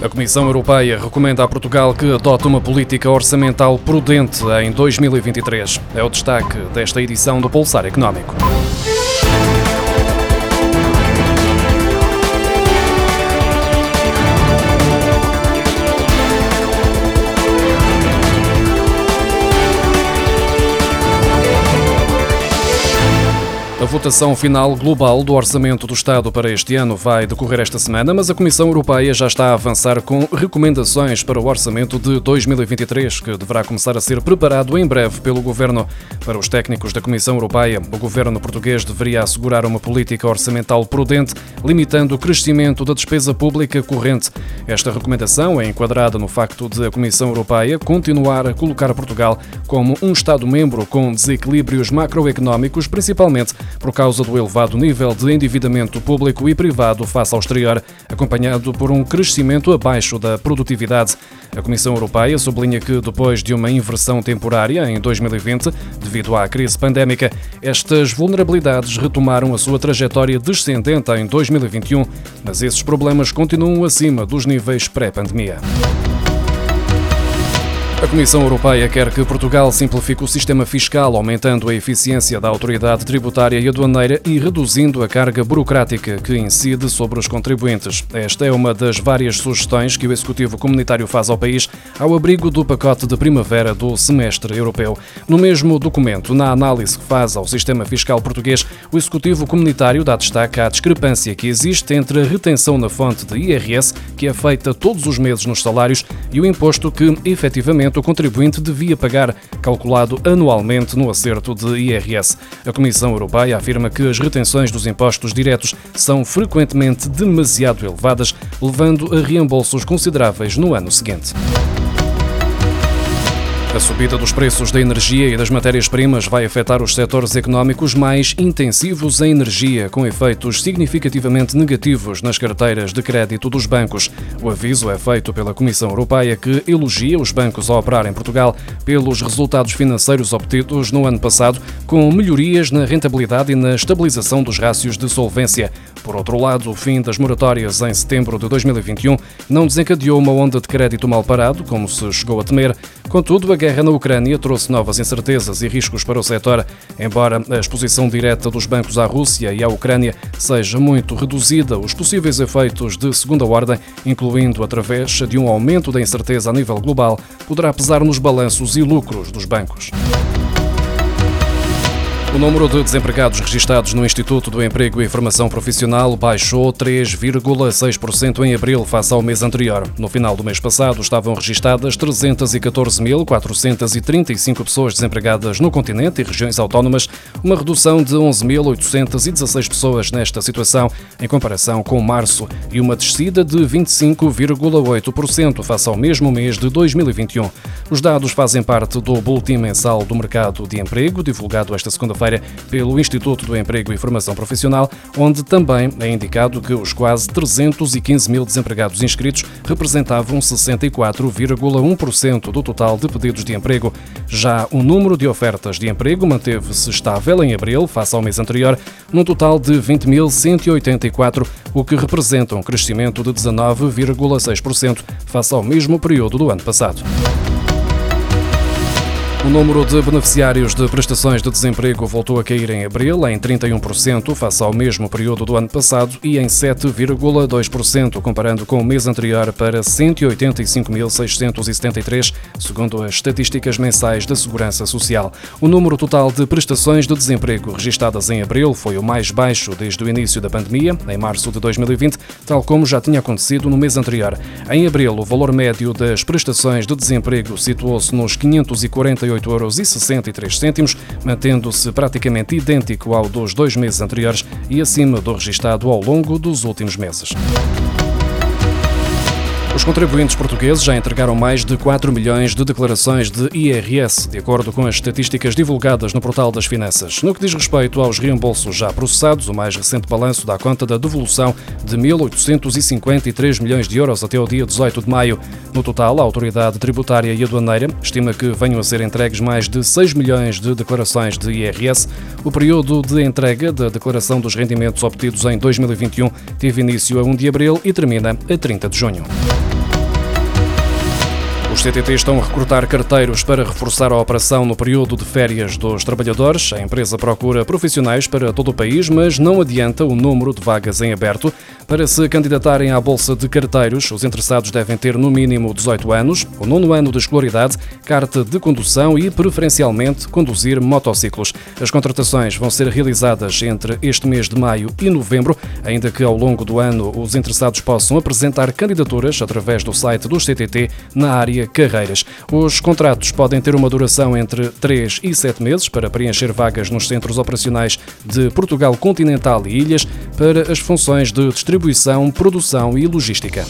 A Comissão Europeia recomenda a Portugal que adote uma política orçamental prudente em 2023. É o destaque desta edição do Pulsar Económico. A votação final global do Orçamento do Estado para este ano vai decorrer esta semana, mas a Comissão Europeia já está a avançar com recomendações para o orçamento de 2023, que deverá começar a ser preparado em breve pelo Governo. Para os técnicos da Comissão Europeia, o Governo português deveria assegurar uma política orçamental prudente, limitando o crescimento da despesa pública corrente. Esta recomendação é enquadrada no facto de a Comissão Europeia continuar a colocar Portugal como um Estado-membro com desequilíbrios macroeconómicos, principalmente por causa do elevado nível de endividamento público e privado face ao exterior, acompanhado por um crescimento abaixo da produtividade. A Comissão Europeia sublinha que, depois de uma inversão temporária em 2020, devido à crise pandémica, estas vulnerabilidades retomaram a sua trajetória descendente em 2021, mas esses problemas continuam acima dos níveis pré-pandemia. A Comissão Europeia quer que Portugal simplifique o sistema fiscal, aumentando a eficiência da autoridade tributária e aduaneira e reduzindo a carga burocrática que incide sobre os contribuintes. Esta é uma das várias sugestões que o Executivo Comunitário faz ao país ao abrigo do pacote de primavera do semestre europeu. No mesmo documento, na análise que faz ao sistema fiscal português, o Executivo Comunitário dá destaque à discrepância que existe entre a retenção na fonte de IRS, que é feita todos os meses nos salários, e o imposto que, efetivamente, o contribuinte devia pagar, calculado anualmente no acerto de IRS. A Comissão Europeia afirma que as retenções dos impostos diretos são frequentemente demasiado elevadas, levando a reembolsos consideráveis no ano seguinte. A subida dos preços da energia e das matérias-primas vai afetar os setores económicos mais intensivos em energia, com efeitos significativamente negativos nas carteiras de crédito dos bancos. O aviso é feito pela Comissão Europeia, que elogia os bancos a operar em Portugal pelos resultados financeiros obtidos no ano passado, com melhorias na rentabilidade e na estabilização dos rácios de solvência. Por outro lado, o fim das moratórias em setembro de 2021 não desencadeou uma onda de crédito mal parado, como se chegou a temer. Contudo, a guerra na Ucrânia trouxe novas incertezas e riscos para o setor. Embora a exposição direta dos bancos à Rússia e à Ucrânia seja muito reduzida, os possíveis efeitos de segunda ordem, incluindo através de um aumento da incerteza a nível global, poderá pesar nos balanços e lucros dos bancos. O número de desempregados registados no Instituto do Emprego e Formação Profissional baixou 3,6% em abril face ao mês anterior. No final do mês passado estavam registadas 314.435 pessoas desempregadas no continente e regiões autónomas, uma redução de 11.816 pessoas nesta situação em comparação com março e uma descida de 25,8% face ao mesmo mês de 2021. Os dados fazem parte do Boletim Mensal do Mercado de Emprego, divulgado esta segunda-feira pelo Instituto do Emprego e Formação Profissional, onde também é indicado que os quase 315 mil desempregados inscritos representavam 64,1% do total de pedidos de emprego. Já o número de ofertas de emprego manteve-se estável em abril, face ao mês anterior, num total de 20.184, o que representa um crescimento de 19,6% face ao mesmo período do ano passado. O número de beneficiários de prestações de desemprego voltou a cair em abril, em 31%, face ao mesmo período do ano passado, e em 7,2%, comparando com o mês anterior, para 185.673, segundo as estatísticas mensais da Segurança Social. O número total de prestações de desemprego registadas em abril foi o mais baixo desde o início da pandemia, em março de 2020, tal como já tinha acontecido no mês anterior. Em abril, o valor médio das prestações de desemprego situou-se nos 540 38,63 euros, mantendo-se praticamente idêntico ao dos dois meses anteriores e acima do registado ao longo dos últimos meses. Os contribuintes portugueses já entregaram mais de 4 milhões de declarações de IRS, de acordo com as estatísticas divulgadas no Portal das Finanças. No que diz respeito aos reembolsos já processados, o mais recente balanço dá conta da devolução de 1.853 milhões de euros até o dia 18 de maio. No total, a Autoridade Tributária e Aduaneira estima que venham a ser entregues mais de 6 milhões de declarações de IRS. O período de entrega da declaração dos rendimentos obtidos em 2021 teve início a 1 de abril e termina a 30 de junho. Os CTT estão a recrutar carteiros para reforçar a operação no período de férias dos trabalhadores. A empresa procura profissionais para todo o país, mas não adianta o número de vagas em aberto. Para se candidatarem à Bolsa de Carteiros, os interessados devem ter no mínimo 18 anos, o nono ano de escolaridade, carta de condução e, preferencialmente, conduzir motociclos. As contratações vão ser realizadas entre este mês de maio e novembro, ainda que ao longo do ano os interessados possam apresentar candidaturas através do site do CTT na área carreiras. Os contratos podem ter uma duração entre 3 e 7 meses para preencher vagas nos centros operacionais de Portugal continental e ilhas para as funções de distribuição, produção e logística.